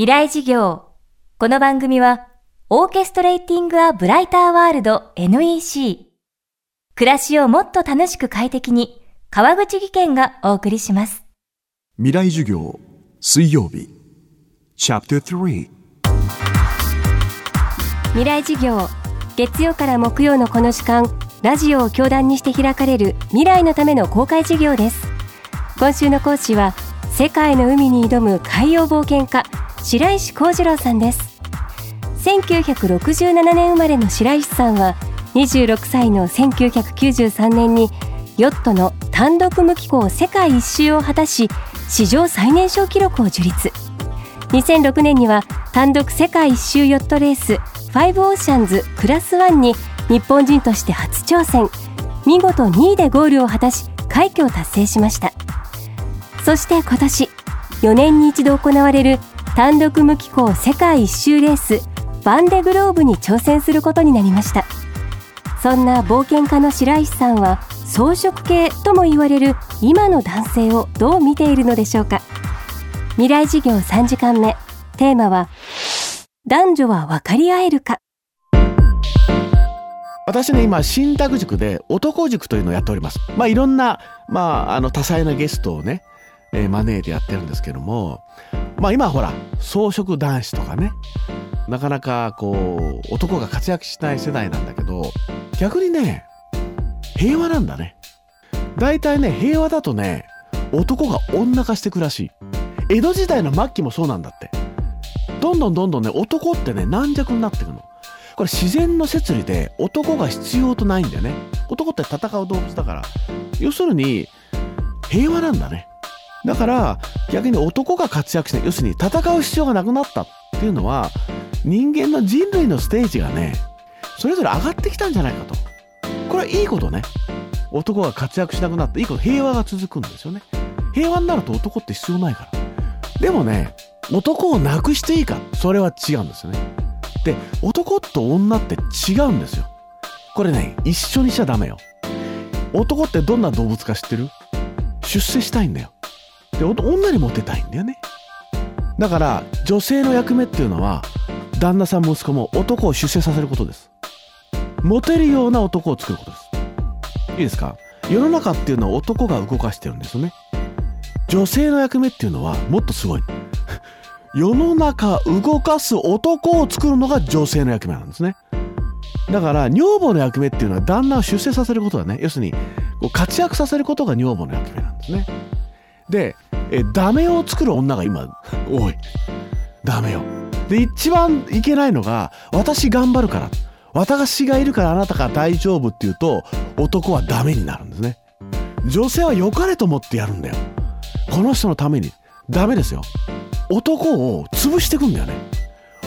未来事業。この番組は、オーケストレーティング・ア・ブライター・ワールド NEC。暮らしをもっと楽しく快適に、川口義賢がお送りします。未来授業水曜日チャプター3未来事業月曜から木曜のこの時間ラジオを教壇にして開かれる未来のための公開事業です今週の講師は世界の海に挑む海洋冒険家白石幸次郎さんです。1967年生まれの白石さんは26歳の1993年にヨットの単独無寄港世界一周を果たし史上最年少記録を樹立。2006年には単独世界一周ヨットレースファイブオーシャンズクラス1に日本人として初挑戦見事2位でゴールを果たし快挙を達成しました。そして今年4年に一度行われる単独無寄港世界一周レースバンデグローブに挑戦することになりました。そんな冒険家の白石さんは草食系とも言われる今の男性をどう見ているのでしょうか。未来事業3時間目。テーマは男女は分かり合えるか。私ね今新宅塾で男塾というのをやっております。まあいろんなまああの多彩なゲストをね、えー招いてやってるんですけどもまあ今ほら草食男子とかねなかなかこう男が活躍しない世代なんだけど逆にね平和なんだね。大体ね平和だとね男が女化してくらしい。江戸時代の末期もそうなんだって。どんどんどんどんね男ってね軟弱になってくの。これ自然の摂理で男が必要とないんだよね。男って戦う動物だから。要するに平和なんだね。だから逆に男が活躍して要するに戦う必要がなくなったっていうのは人間の人類のステージがねそれぞれ上がってきたんじゃないかと。これはいいことね。男が活躍しなくなっていいこと。平和が続くんですよね。平和になると男って必要ないから。でもね男をなくしていいか。それは違うんですよね。で男と女って違うんですよ。これね一緒にしちゃダメよ。男ってどんな動物か知ってる？出世したいんだよ。で女にモテたいんだよね。だから女性の役目っていうのは旦那さん息子も男を出世させることです。モテるような男を作ることです。いいですか？世の中っていうのは男が動かしてるんですよね。女性の役目っていうのはもっとすごい。世の中動かす男を作るのが女性の役目なんですね。だから女房の役目っていうのは旦那を出世させることだね。要するに活躍させることが女房の役目なんですね。でえダメを作る女が今多い。ダメよ。で一番いけないのが私頑張るから。私がいるからあなたが大丈夫って言うと男はダメになるんですね。女性は良かれと思ってやるんだよ。この人のために。ダメですよ。男を潰していくんだよね。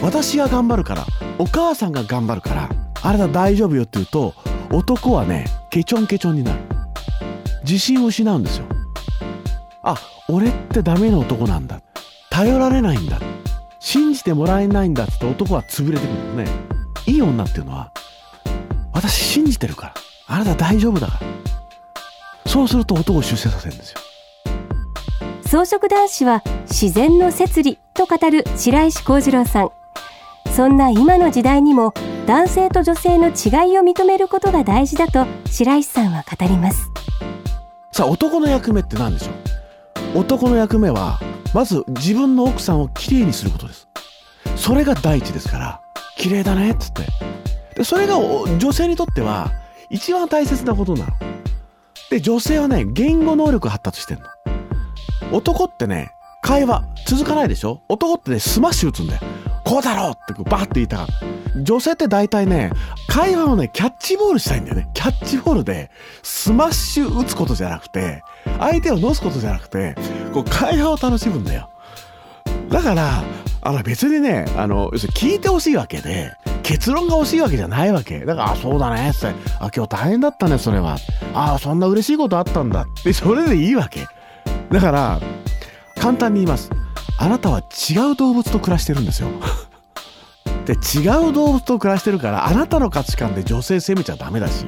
私が頑張るから。お母さんが頑張るから。あなた大丈夫よって言うと男はねケチョンケチョンになる。自信を失うんですよ。あ俺ってダメな男なんだ。頼られないんだ。信じてもらえないんだって男は潰れてくるんですね。いい女っていうのは私信じてるから。あなた大丈夫だから。そうすると男を出世させるんですよ。草食男子は自然の摂理と語る白石幸次郎さん。そんな今の時代にも男性と女性の違いを認めることが大事だと白石さんは語ります。さあ男の役目って何でしょう？男の役目はまず自分の奥さんをきれいにすることです。それが第一ですから綺麗だねっつって。でそれが女性にとっては一番大切なことなの。で女性はね言語能力発達してんの。男ってね会話続かないでしょ？男ってねスマッシュ打つんだよ。こうだろうってうバーって言いたがる。女性って大体ね会話をねキャッチボールしたいんだよね。キャッチボールでスマッシュ打つことじゃなくて相手を乗すことじゃなくてこう会話を楽しむんだよ。だからあの別にねあの要するに聞いてほしいわけで結論が欲しいわけじゃないわけ。だからあそうだねって。あ今日大変だったねそれは。あそんな嬉しいことあったんだ。でそれでいいわけ。だから簡単に言います。あなたは違う動物と暮らしてるんですよ。で違う動物と暮らしてるからあなたの価値観で女性責めちゃダメだし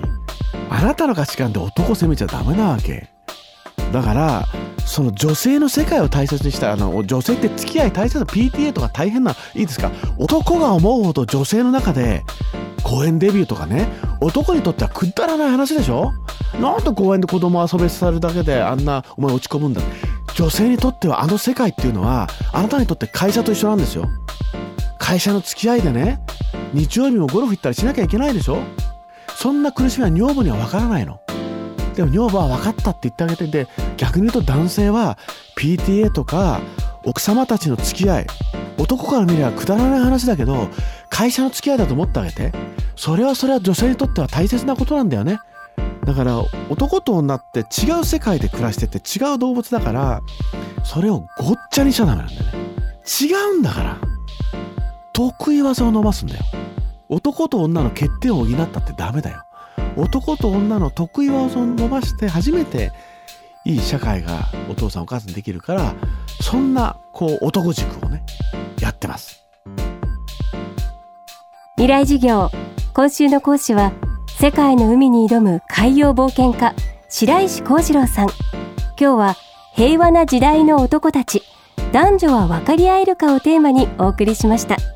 あなたの価値観で男責めちゃダメなわけ。だからその女性の世界を大切にしたあの女性って付き合い大切な PTA とか大変ないいですか？男が思うほど女性の中で公園デビューとかね男にとってはくだらない話でしょ？なんで公園で子供遊べさせるだけであんなお前落ち込むんだ？女性にとってはあの世界っていうのはあなたにとって会社と一緒なんですよ。会社の付き合いでね日曜日もゴルフ行ったりしなきゃいけないでしょ？そんな苦しみは女房には分からないの。でも女房は分かったって言ってあげてで逆に言うと男性は PTA とか奥様たちの付き合い男から見ればくだらない話だけど会社の付き合いだと思ってあげて。それはそれは女性にとっては大切なことなんだよね。だから男と女って違う世界で暮らしてて違う動物だからそれをごっちゃにしちゃダメなんだよね。違うんだから。得意技を伸ばすんだよ。男と女の欠点を補ったってダメだよ。男と女の得意技を伸ばして初めていい社会がお父さんお母さんできるからそんなこう男塾をねやってます。未来授業今週の講師は世界の海に挑む海洋冒険家白石幸次郎さん。今日は平和な時代の男たち。男女は分かり合えるかをテーマにお送りしました。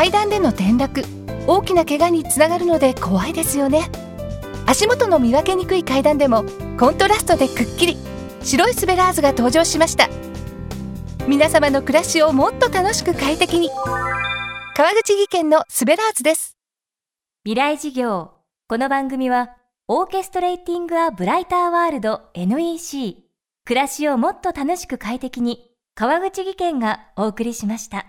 階段での転落。大きな怪我につながるので怖いですよね。足元の見分けにくい階段でもコントラストでくっきり。白いスベラーズが登場しました。皆様の暮らしをもっと楽しく快適に。川口技研のスベラーズです。未来事業。この番組はオーケストレーティング・ア・ブライター・ワールド NEC 暮らしをもっと楽しく快適に川口義賢がお送りしました。